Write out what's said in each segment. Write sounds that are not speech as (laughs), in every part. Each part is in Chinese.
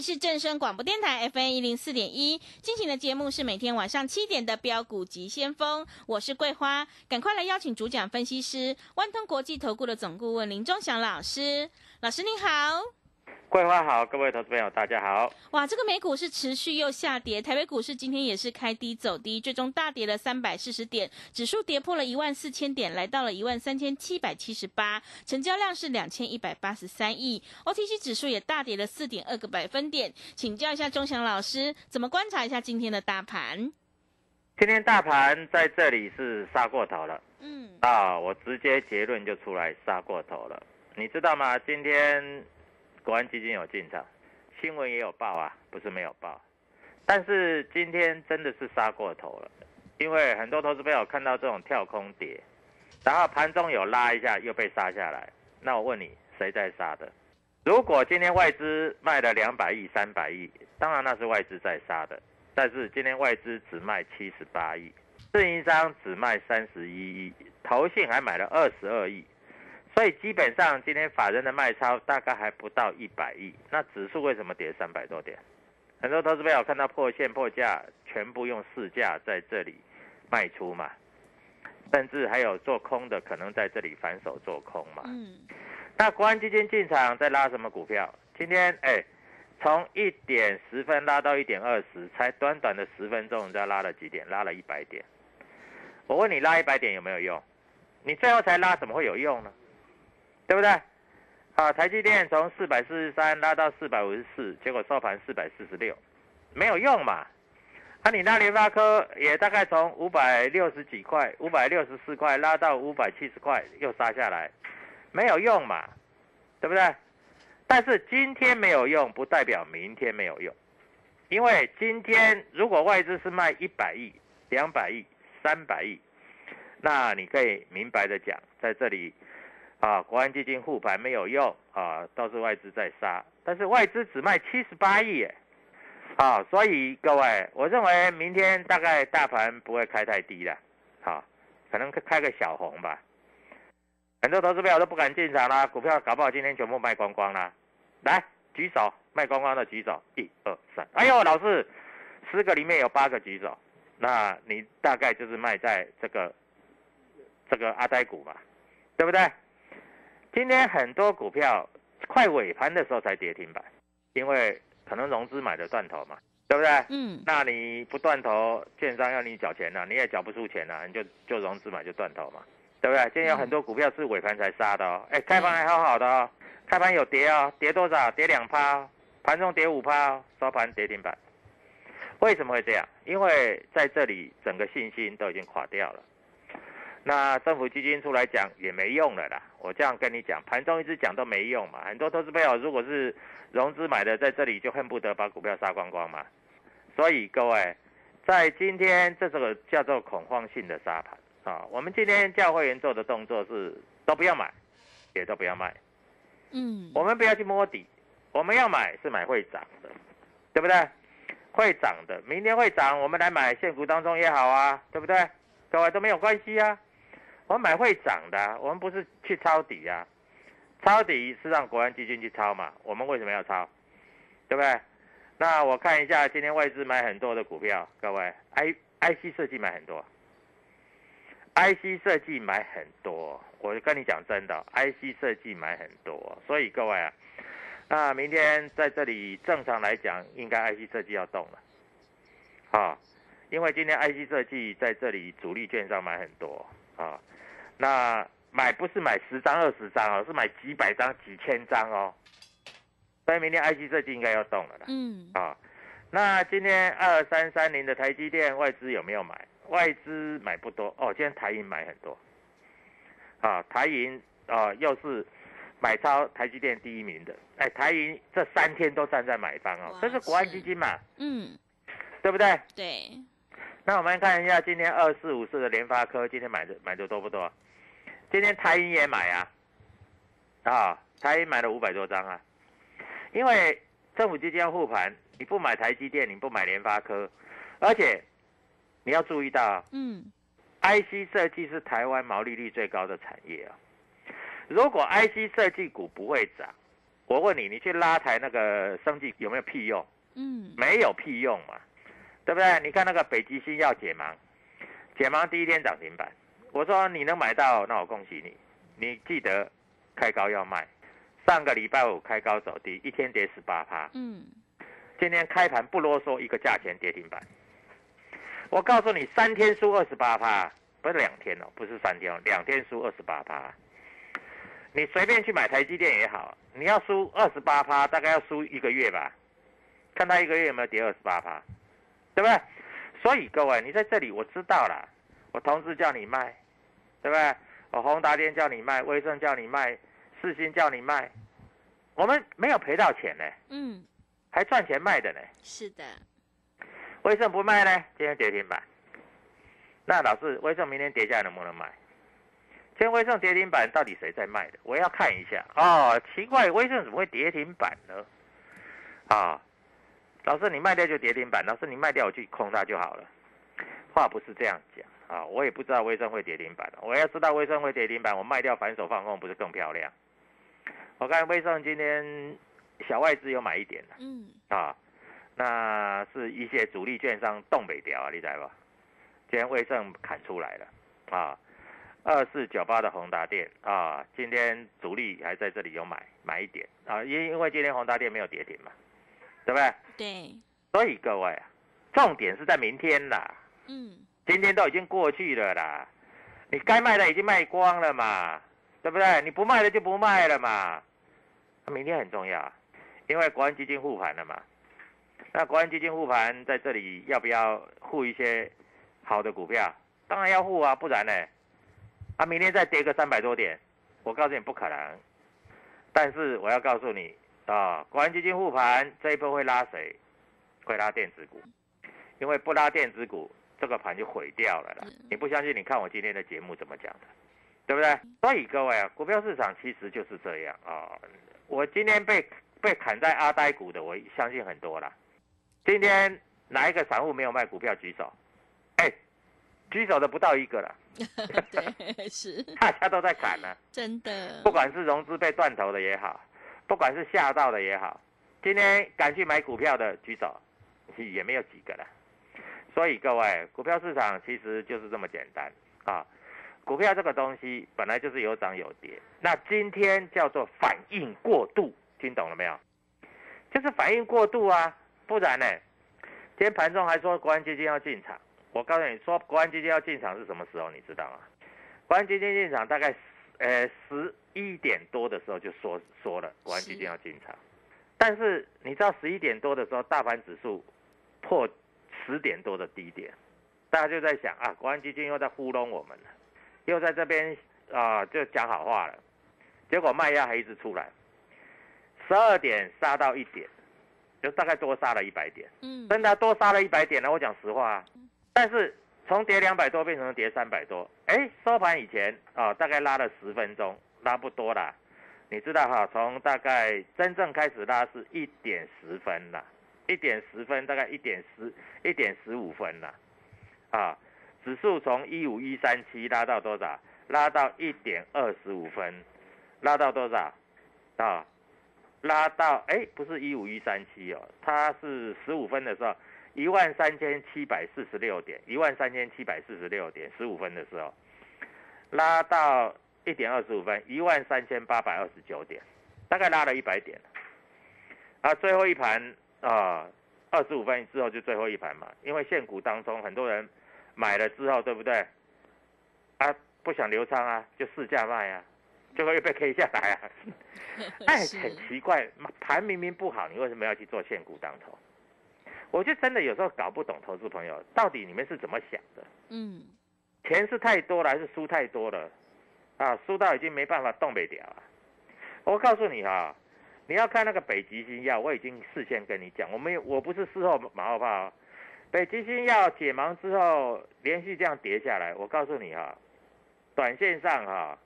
是正声广播电台 FM 一零四点一，进行的节目是每天晚上七点的标股及先锋，我是桂花，赶快来邀请主讲分析师万通国际投顾的总顾问林忠祥老师，老师您好。桂花好，各位投资朋友大家好。哇，这个美股是持续又下跌，台北股市今天也是开低走低，最终大跌了三百四十点，指数跌破了一万四千点，来到了一万三千七百七十八，成交量是两千一百八十三亿，OTC 指数也大跌了四点二个百分点。请教一下钟祥老师，怎么观察一下今天的大盘？今天大盘在这里是杀过头了，嗯，啊，我直接结论就出来，杀过头了。你知道吗？今天国安基金有进场，新闻也有报啊，不是没有报。但是今天真的是杀过头了，因为很多投资朋友看到这种跳空跌，然后盘中有拉一下又被杀下来，那我问你，谁在杀的？如果今天外资卖了两百亿、三百亿，当然那是外资在杀的。但是今天外资只卖七十八亿，自营商只卖三十一亿，投信还买了二十二亿，所以基本上今天法人的卖超大概还不到一百亿。那指数为什么跌三百多点？很多投资朋友看到破线破价，全部用市价在这里卖出嘛，甚至还有做空的可能在这里反手做空嘛。嗯，那国安基金进场在拉什么股票？今天哎。从一点十分拉到一点二十，才短短的十分钟，你知道拉了几点？拉了一百点。我问你，拉一百点有没有用？你最后才拉，怎么会有用呢？对不对？啊，台积电从四百四十三拉到四百五十四，结果收盘四百四十六，没有用嘛？啊，你那联发科也大概从五百六十几块、五百六十四块拉到五百七十块，又杀下来，没有用嘛？对不对？但是今天没有用，不代表明天没有用，因为今天如果外资是卖一百亿、两百亿、三百亿，那你可以明白的讲，在这里啊，国安基金护盘没有用啊，都是外资在杀。但是外资只卖七十八亿，耶，啊，所以各位，我认为明天大概大盘不会开太低了，好，可能开个小红吧。很多投资票都不敢进场啦，股票搞不好今天全部卖光光啦。来举手，卖光光的举手，一二三。哎呦，老师，十个里面有八个举手，那你大概就是卖在这个这个阿呆股嘛，对不对？今天很多股票快尾盘的时候才跌停板，因为可能融资买的断头嘛，对不对？嗯。那你不断头，券商要你缴钱呢，你也缴不出钱呢，你就就融资买就断头嘛，对不对？今天有很多股票是尾盘才杀的哦，哎，开盘还好好的哦。开盘有跌哦，跌多少？跌两趴，盘中跌五趴，收盘跌停板。为什么会这样？因为在这里整个信心都已经垮掉了。那政府基金出来讲也没用了啦。我这样跟你讲，盘中一直讲都没用嘛。很多投资朋友如果是融资买的，在这里就恨不得把股票杀光光嘛。所以各位，在今天这个叫做恐慌性的沙盘啊，我们今天教会员做的动作是都不要买，也都不要卖，嗯，我们不要去摸底，我们要买是买会涨的，对不对？会涨的，明天会涨，我们来买现股当中也好啊，对不对？各位都没有关系啊，我们买会涨的，我们不是去抄底啊，抄底是让国安基金去抄嘛，我们为什么要抄？对不对？那我看一下今天外资买很多的股票，各位，I IC 设计买很多，IC 设计买很多，我跟你讲真的，IC 设计买很多，所以各位啊，那明天在这里正常来讲，应该 IC 设计要动了，啊，因为今天 IC 设计在这里主力券商买很多。啊，那买不是买十张二十张哦，是买几百张几千张哦。所以明天 IC 设计应该要动了啦。嗯，啊，那今天二三三零的台积电外资有没有买？外资买不多哦，今天台银买很多。啊，台银啊又是买超台积电第一名的。哎，台银这三天都站在买方哦，哇这是国安基金嘛，嗯，对不对？对，那我们看一下今天二四五四的联发科，今天买的买的多不多？今天台银也买啊，啊，台银买了五百多张啊，因为政府基金要护盘，你不买台积电，你不买联发科，而且你要注意到嗯，，IC 设计是台湾毛利率最高的产业啊。如果 IC 设计股不会涨，我问你，你去拉抬那个生技有没有屁用？嗯，没有屁用嘛，对不对？你看那个北极星要解盲，解盲第一天涨停板，我说你能买到，那我恭喜你。你记得开高要卖，上个礼拜五开高走低，一天跌十八趴，嗯，今天开盘不啰嗦，一个价钱跌停板。我告诉你，三天输二十八趴，不是两天哦，不是三天哦，两天输二十八趴。你随便去买台积电也好，你要输二十八趴，大概要输一个月吧，看他一个月有没有跌二十八趴，对不对？所以各位，你在这里我知道了，我同事叫你卖，对不对？我宏达电叫你卖，威盛叫你卖，世新叫你卖，我们没有赔到钱呢，嗯，还赚钱卖的呢。是的，威盛不卖呢？今天跌停板。那老师，威盛明天跌下来能不能买？今天威盛跌停板到底谁在卖的？我要看一下。哦，奇怪，威盛怎么会跌停板呢？啊，老师你卖掉就跌停板，老师你卖掉我去空它就好了。话不是这样讲啊，我也不知道威盛会跌停板。我要知道威盛会跌停板，我卖掉反手放空不是更漂亮？我看威盛今天小外资有买一点的嗯，啊。那是一些主力券商动北调啊，你知道吧？今天威盛砍出来了啊，二四九八的宏达电啊，今天主力还在这里有买买一点啊，因因为今天宏达电没有跌停嘛，对不对？对，所以各位啊，重点是在明天啦，嗯，今天都已经过去了啦，你该卖的已经卖光了嘛，对不对？你不卖的就不卖了嘛，那明天很重要，因为国安基金护盘了嘛。那国安基金护盘在这里要不要护一些好的股票？当然要护啊，不然呢？啊，明天再跌个三百多点，我告诉你不可能。但是我要告诉你啊，国安基金护盘这一波会拉谁？会拉电子股，因为不拉电子股，这个盘就毁掉了啦。你不相信？你看我今天的节目怎么讲的，对不对？所以各位啊，股票市场其实就是这样啊。我今天被被砍在阿呆股的，我相信很多啦。今天哪一个散户没有卖股票？举手。哎，举手的不到一个了，(laughs) 对，是 (laughs) 大家都在砍呢、真的不，管是融资被断头的也好，不管是吓到的也好，今天敢去买股票的举手，也没有几个了。所以各位，股票市场其实就是这么简单啊。股票这个东西本来就是有涨有跌，那今天叫做反应过度，听懂了没有？就是反应过度啊，不然呢？今天盘中还说国安基金要进场，我告诉你说国安基金要进场是什么时候？你知道吗？国安基金进场大概呃十一点多的时候就说说了国安基金要进场，但是你知道十一点多的时候大盘指数破十点多的低点，大家就在想啊，国安基金又在糊弄我们了，又在这边啊、就讲好话了，结果卖压还一直出来，十二点杀到一点，就大概多杀了一百点，嗯，真的多杀了一百点呢。我讲实话啊，但是从跌两百多变成跌三百多，哎，收盘以前啊，大概拉了十分钟，拉不多啦。你知道哈，从大概真正开始拉是一点十分啦，一点十分大概一点十一点十五分啦，啊，指数从一五一三七拉到多少？拉到一点二十五分，拉到多少？啊，拉到哎，不是一五一三七哦，它是十五分的时候。一万三千七百四十六点，一万三千七百四十六点，十五分的时候，拉到一点二十五分，一万三千八百二十九点，大概拉了一百点。啊，最后一盘啊，二十五分之后就最后一盘嘛，因为现股当中很多人买了之后，对不对？啊，不想留仓啊，就市价卖啊，最后又被 K 下来啊。(laughs) 哎，很奇怪，盘明明不好，你为什么要去做现股当头？我就真的有时候搞不懂投资朋友到底你们是怎么想的？嗯，钱是太多了还是输太多了？啊，输到已经没办法动不了啊！我告诉你哈，你要看那个北极星药，我已经事先跟你讲，我没有，我不是事后马后炮。北极星药解盲之后连续这样跌下来，我告诉你哈，短线上哈，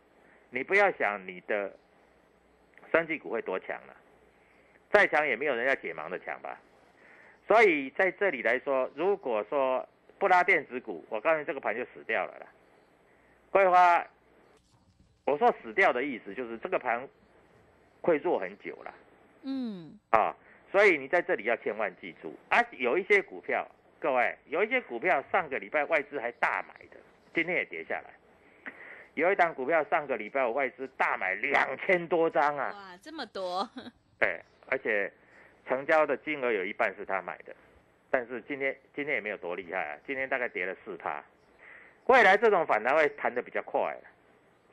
你不要想你的三季股会多强了，再强也没有人家解盲的强吧？所以在这里来说，如果说不拉电子股，我告诉你这个盘就死掉了啦。桂花，我说死掉的意思就是这个盘会弱很久了。嗯。啊，所以你在这里要千万记住啊，有一些股票，各位有一些股票上个礼拜外资还大买的，今天也跌下来。有一档股票上个礼拜我外资大买两千多张啊。哇，这么多。(laughs) 对，而且。成交的金额有一半是他买的，但是今天今天也没有多厉害啊，今天大概跌了四趴。未来这种反弹会弹得比较快，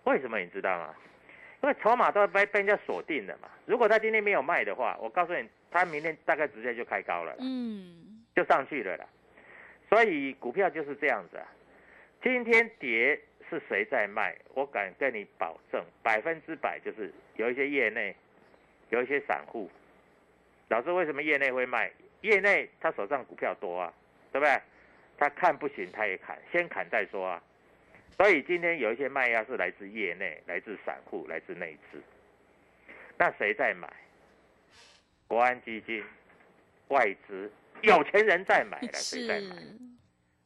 为什么你知道吗？因为筹码都被被人家锁定了嘛。如果他今天没有卖的话，我告诉你，他明天大概直接就开高了，嗯，就上去了啦。所以股票就是这样子啊，今天跌是谁在卖？我敢跟你保证，百分之百就是有一些业内，有一些散户。老师为什么业内会卖？业内他手上股票多啊，对不对？他看不行他也砍，先砍再说啊。所以今天有一些卖压是来自业内、来自散户、来自内资。那谁在买？国安基金、外资、有钱人在买了，(laughs) 谁在买？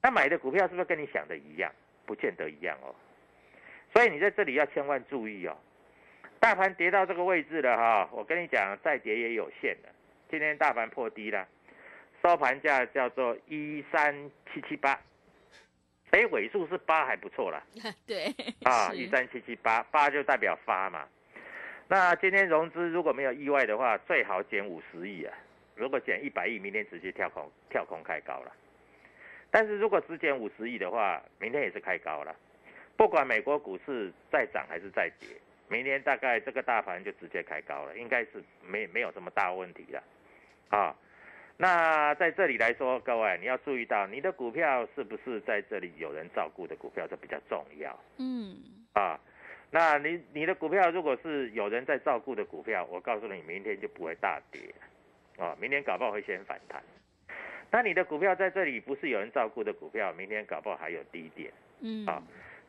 他买的股票是不是跟你想的一样？不见得一样哦。所以你在这里要千万注意哦。大盘跌到这个位置了哈，我跟你讲，再跌也有限的。今天大盘破低了，收盘价叫做一三七七八，哎，尾数是八还不错啦。(laughs) 对，啊，一三七七八，八就代表发嘛。那今天融资如果没有意外的话，最好减五十亿啊。如果减一百亿，明天直接跳空跳空开高了。但是如果只减五十亿的话，明天也是开高了。不管美国股市再涨还是再跌，明天大概这个大盘就直接开高了，应该是没没有什么大问题了。啊，那在这里来说，各位你要注意到，你的股票是不是在这里有人照顾的股票，这比较重要。嗯，啊，那你你的股票如果是有人在照顾的股票，我告诉你，明天就不会大跌，啊，明天搞不好会先反弹。那你的股票在这里不是有人照顾的股票，明天搞不好还有低点。嗯，啊。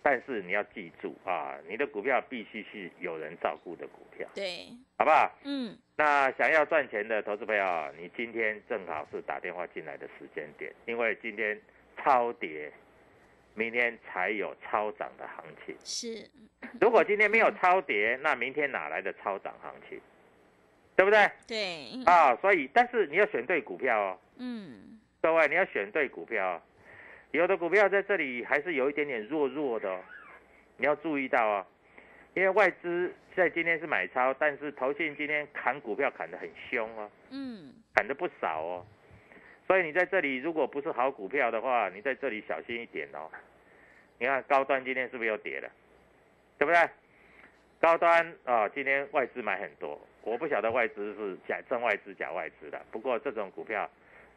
但是你要记住啊，你的股票必须是有人照顾的股票，对，好不好？嗯，那想要赚钱的投资朋友，你今天正好是打电话进来的时间点，因为今天超跌，明天才有超涨的行情。是，如果今天没有超跌，那明天哪来的超涨行情？对不对？对。啊，所以，但是你要选对股票哦。嗯。各位，你要选对股票。有的股票在这里还是有一点点弱弱的，你要注意到啊，因为外资在今天是买超，但是投信今天砍股票砍得很凶哦，嗯，砍得不少哦，所以你在这里如果不是好股票的话，你在这里小心一点哦。你看高端今天是不是又跌了，对不对？高端啊，今天外资买很多，我不晓得外资是假真外资假外资的，不过这种股票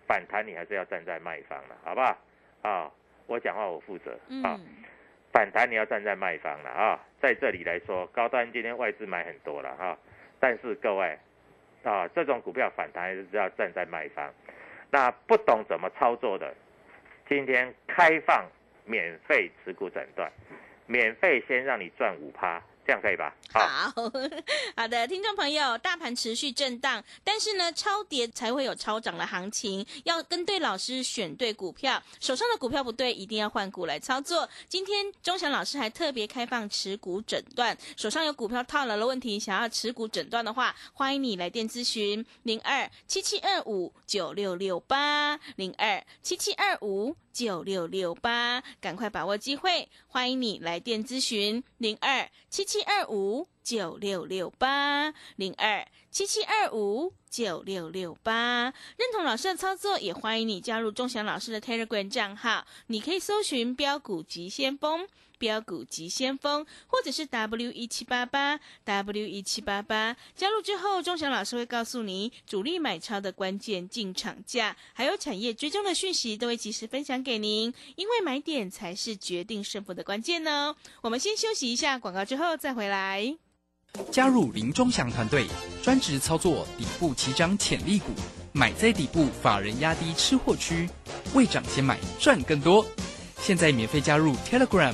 反弹你还是要站在卖方的，好不好？啊，我讲话我负责啊，反弹你要站在卖方了啊，在这里来说，高端今天外资买很多了哈，但是各位啊，这种股票反弹还是要站在卖方，那不懂怎么操作的，今天开放免费持股诊断，免费先让你赚五趴，这样可以吧？好 (laughs) 好的，听众朋友，大盘持续震荡，但是呢，超跌才会有超涨的行情，要跟对老师，选对股票，手上的股票不对，一定要换股来操作。今天钟祥老师还特别开放持股诊断，手上有股票套牢的问题，想要持股诊断的话，欢迎你来电咨询零二七七二五九六六八零二七七二五九六六八，赶快把握机会，欢迎你来电咨询零二七七二五。九六六八零二七七二五九六六八，认同老师的操作，也欢迎你加入钟祥老师的 Telegram 账号。你可以搜寻“标股急先锋”、“标股急先锋”，或者是 W 一七八八 W 一七八八。加入之后，钟祥老师会告诉你主力买超的关键进场价，还有产业追踪的讯息，都会及时分享给您。因为买点才是决定胜负的关键呢。我们先休息一下广告，之后再回来。加入林中祥团队，专职操作底部起涨潜力股，买在底部，法人压低吃货区，未涨先买赚更多。现在免费加入 Telegram，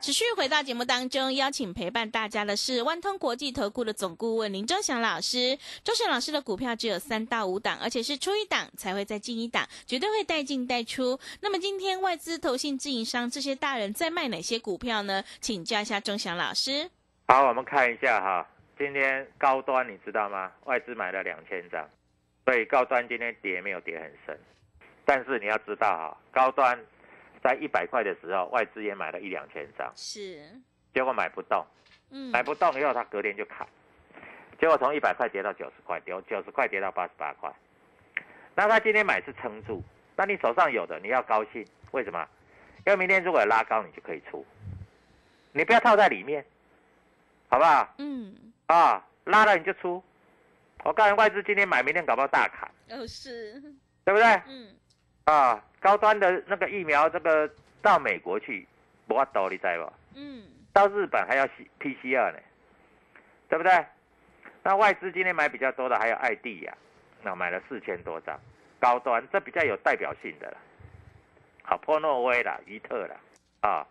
持续回到节目当中，邀请陪伴大家的是万通国际投顾的总顾问林周祥老师。周祥老师的股票只有三到五档，而且是出一档才会再进一档，绝对会带进带出。那么今天外资、投信、自营商这些大人在卖哪些股票呢？请教一下忠祥老师。好，我们看一下哈，今天高端你知道吗？外资买了两千张，所以高端今天跌没有跌很深。但是你要知道哈，高端在一百块的时候，外资也买了一两千张，是，结果买不动，嗯，买不动以后，他隔天就砍，结果从一百块跌到九十块，跌九十块跌到八十八块。那他今天买是撑住，那你手上有的你要高兴，为什么？因为明天如果拉高，你就可以出，你不要套在里面，好不好？嗯，啊，拉了你就出。我告诉你外资今天买，明天搞不好大砍，哦是，对不对？嗯。啊，高端的那个疫苗，这个到美国去，不法度，你知不？嗯。到日本还要 PCR 呢，对不对？那外资今天买比较多的还有艾地呀，那买了四千多张，高端这比较有代表性的了。好，波诺威啦，伊特啦，啊，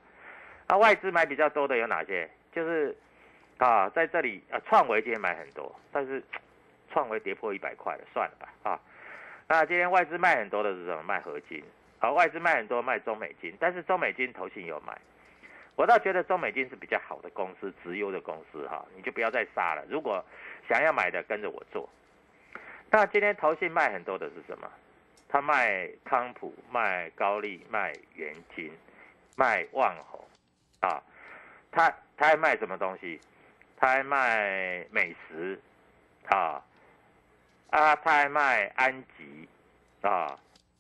那外资买比较多的有哪些？就是啊，在这里啊，创维今天买很多，但是创维跌破一百块了，算了吧，啊。那今天外资卖很多的是什么？卖合金。好，外资卖很多卖中美金，但是中美金投信有买。我倒觉得中美金是比较好的公司，直优的公司哈，你就不要再杀了。如果想要买的，跟着我做。那今天投信卖很多的是什么？他卖康普、卖高利、卖元金、卖万宏啊。他他还卖什么东西？他还卖美食啊。啊，他还卖安吉，啊，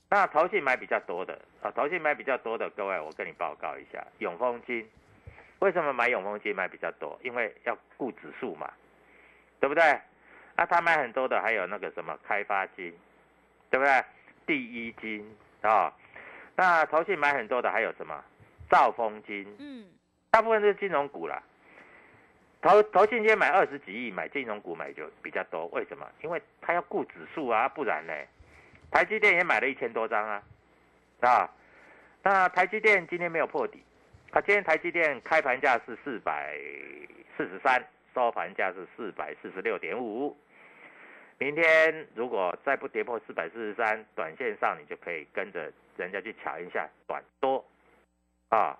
那投信买比较多的啊，投信买比较多的，各位我跟你报告一下，永丰金，为什么买永丰金买比较多？因为要顾指数嘛，对不对？啊他买很多的还有那个什么开发金，对不对？第一金啊，那投信买很多的还有什么兆丰金，嗯，大部分是金融股啦。投投信天买二十几亿，买金融股买就比较多，为什么？因为他要顾指数啊，不然呢？台积电也买了一千多张啊，啊，那台积电今天没有破底，啊，今天台积电开盘价是四百四十三，收盘价是四百四十六点五，明天如果再不跌破四百四十三，短线上你就可以跟着人家去抢一下短多，啊。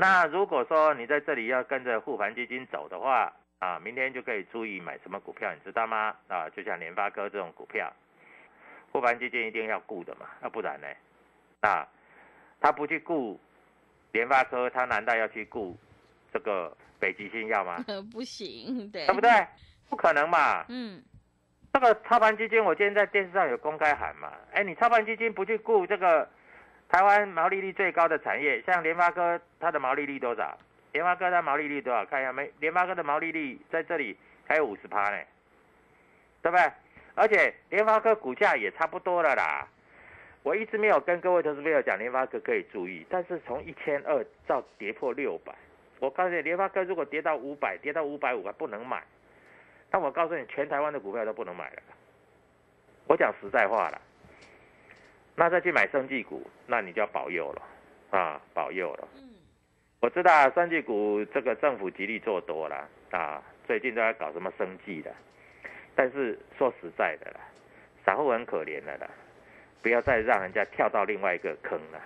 那如果说你在这里要跟着护盘基金走的话，啊，明天就可以注意买什么股票，你知道吗？啊，就像联发科这种股票，护盘基金一定要顾的嘛，那不然呢？啊，他不去顾联发科，他难道要去顾这个北极星要吗？(laughs) 不行，对，对不对？不可能嘛。嗯，这个操盘基金，我今天在电视上有公开喊嘛，哎，你操盘基金不去顾这个。台湾毛利率最高的产业，像联发科，它的毛利率多少？联发科它毛利率多少？看一下没？联发科的毛利率在这里还有五十趴呢，对不对？而且联发科股价也差不多了啦。我一直没有跟各位投资朋友讲联发科可以注意，但是从一千二到跌破六百，我告诉你，联发科如果跌到五百，跌到五百五还不能买。但我告诉你，全台湾的股票都不能买了。我讲实在话了，那再去买生技股，那你就要保佑了啊，保佑了。嗯，我知道生技股这个政府极力做多了啊，最近都在搞什么生技的。但是说实在的啦，散户很可怜的啦，不要再让人家跳到另外一个坑了。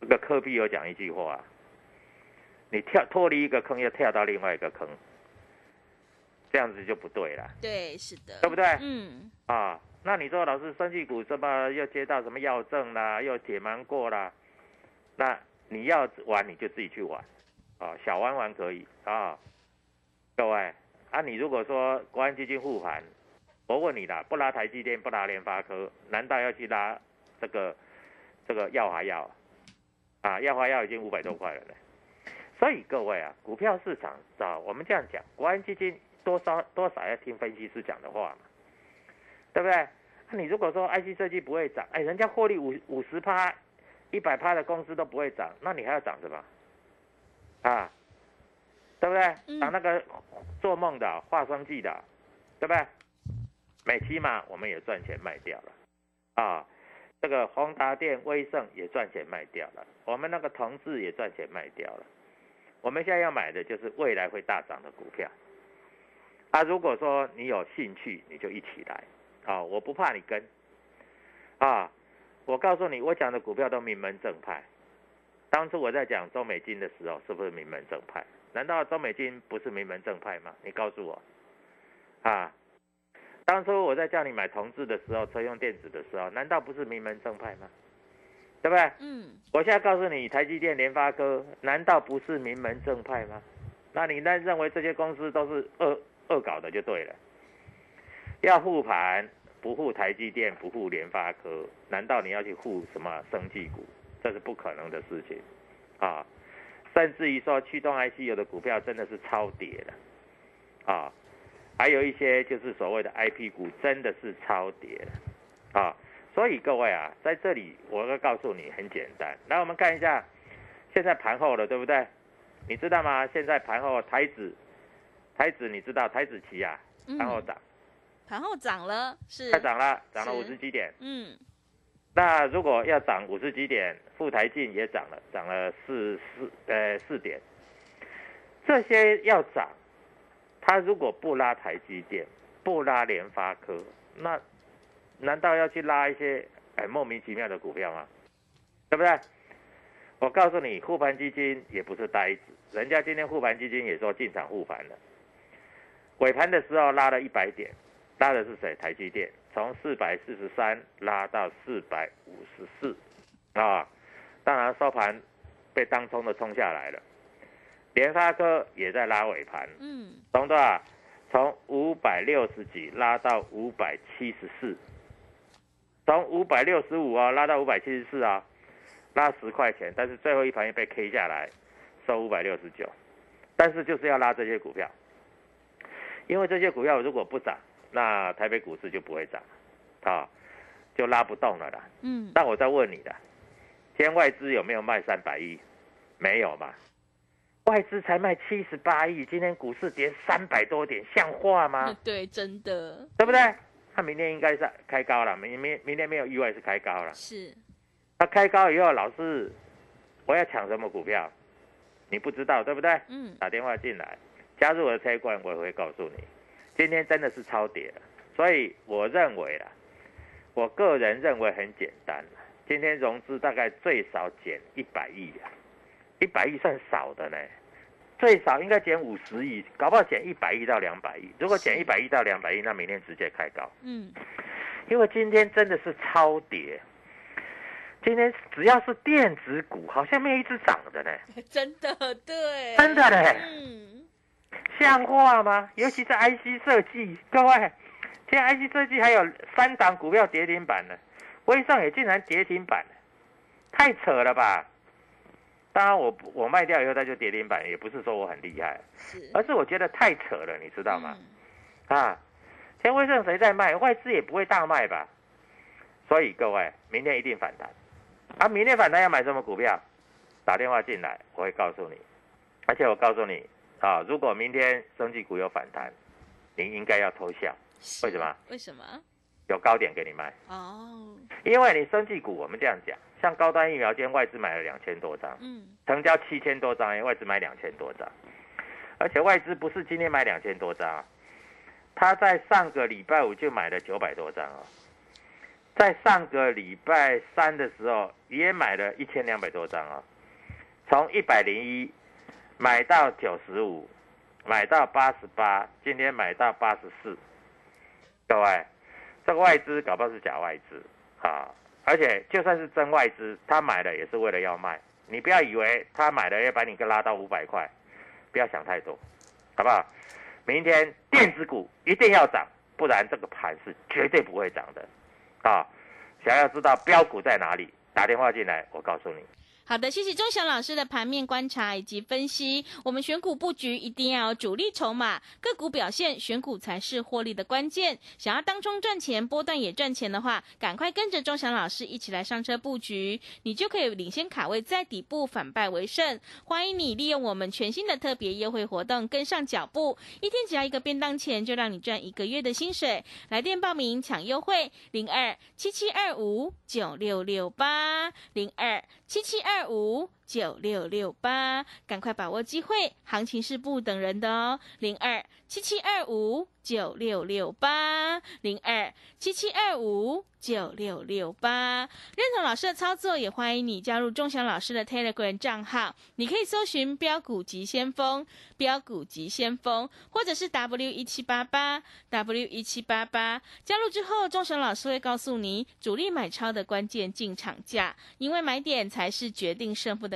这个科比有讲一句话，你跳脱离一个坑，又跳到另外一个坑，这样子就不对了，对，是的，对不对？嗯，啊，那你说老师生技股这么又接到什么药证啦，又解盲过啦，那你要玩你就自己去玩，啊，小玩玩可以啊，各位啊，你如果说国安基金护盘，我问你啦，不拉台积电，不拉联发科，难道要去拉这个这个耀华药啊？耀华药已经五百多块了呢。所以各位啊，股票市场啊，我们这样讲，国安基金多少多少要听分析师讲的话嘛，对不对？那你如果说 IC 设计不会涨，哎，人家获利五五十趴、一百趴的公司都不会涨，那你还要涨什么？啊，对不对？嗯涨那个做梦的、化生剂的，对不对？美期嘛，我们也赚钱卖掉了，啊，这个宏达电、威盛也赚钱卖掉了，我们那个同志也赚钱卖掉了。我们现在要买的就是未来会大涨的股票。啊，如果说你有兴趣，你就一起来啊！我不怕你跟啊！我告诉你，我讲的股票都名门正派。当初我在讲周美金的时候，是不是名门正派？难道周美金不是名门正派吗？你告诉我啊！当初我在叫你买同志的时候，车用电子的时候，难道不是名门正派吗？对不对？嗯，我现在告诉你，台积电、联发科，难道不是名门正派吗？那你那认为这些公司都是恶恶搞的就对了。要护盘，不护台积电，不护联发科，难道你要去护什么生技股？这是不可能的事情啊！甚至于说驱动 IC 有的股票真的是超跌了啊，还有一些就是所谓的 IP 股真的是超跌了啊！所以各位啊，在这里我要告诉你很简单，来我们看一下现在盘后了，对不对？你知道吗？现在盘后台指，台指你知道台指期啊，嗯盘后涨，盘后涨了，是它涨了，涨了五十几点。嗯，那如果要涨五十几点，富台进也涨了，涨了四四呃四点。这些要涨，它如果不拉台积电，不拉联发科，那难道要去拉一些哎莫名其妙的股票吗？对不对？我告诉你，护盘基金也不是呆子，人家今天护盘基金也说进场护盘了，尾盘的时候拉了一百点，拉的是谁？台积电，从四百四十三拉到四百五十四，啊，当然收盘被当冲的冲下来了。联发科也在拉尾盘，嗯，从多少？从五百六十几拉到五百七十四，从五百六十五啊拉到五百七十四啊，拉十块钱，但是最后一盘又被 K 下来，收五百六十九，但是就是要拉这些股票，因为这些股票如果不涨，那台北股市就不会涨，啊，就拉不动了啦。嗯，那我再问你的，今天外资有没有卖三百亿？没有嘛？外资才卖七十八亿，今天股市跌三百多点，像话吗？(laughs) 对，真的对不对？它明天应该是开高了，明明明天没有意外是开高了。是，那开高以后，老师，我要抢什么股票？你不知道对不对？嗯，打电话进来，加入我的车管，我也会告诉你。今天真的是超跌了，所以我认为啦，我个人认为很简单啦。今天融资大概最少减一百亿啊，一百亿算少的呢，最少应该减五十亿，搞不好减一百亿到两百亿。如果减一百亿到两百亿，那明天直接开高。嗯，因为今天真的是超跌，今天只要是电子股，好像没有一只涨的呢，(laughs) 真的对，真的嘞，嗯，像话吗？尤其是 IC 设计，各位，现在 IC 设计还有三档股票跌停板呢，威盛也竟然跌停板了，太扯了吧！当然我不我卖掉以后它就跌停板，也不是说我很厉害，是，而是我觉得太扯了，你知道吗？嗯啊，现钱会剩谁在卖？外资也不会大卖吧？所以各位，明天一定反弹。啊，明天反弹要买什么股票？打电话进来，我会告诉你。而且我告诉你啊，如果明天生技股有反弹，您应该要偷笑。为什么？为什么？有高点给你卖哦，因为你生技股，我们这样讲，像高端疫苗，今天外资买了两千多张，嗯，成交七千多张，外资买两千多张，而且外资不是今天买两千多张，他在上个礼拜五就买了九百多张哦，在上个礼拜三的时候也买了一千两百多张哦，从一百零一买到九十五，买到八十八，今天买到八十四，各位。这个外资搞不好是假外资啊，而且就算是真外资，他买的也是为了要卖。你不要以为他买的要把你给拉到五百块，不要想太多，好不好？明天电子股一定要涨，不然这个盘是绝对不会涨的啊！想要知道标股在哪里，打电话进来，我告诉你。好的，谢谢钟祥老师的盘面观察以及分析。我们选股布局一定要有主力筹码，个股表现选股才是获利的关键。想要当中赚钱，波段也赚钱的话，赶快跟着钟祥老师一起来上车布局，你就可以领先卡位在底部，反败为胜。欢迎你利用我们全新的特别优惠活动跟上脚步，一天只要一个便当钱，就让你赚一个月的薪水。来电报名抢优惠，零二七七二五九六六八零二七七二。二五九六六八，赶快把握机会，行情是不等人的哦。零二七七二五九六六八，零二七七二五九六六八。认同老师的操作，也欢迎你加入钟祥老师的 Telegram 账号。你可以搜寻“标股急先锋”、“标股急先锋”，或者是 W 一七八八 W 一七八八。加入之后，钟祥老师会告诉你主力买超的关键进场价，因为买点才是决定胜负的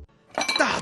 Da!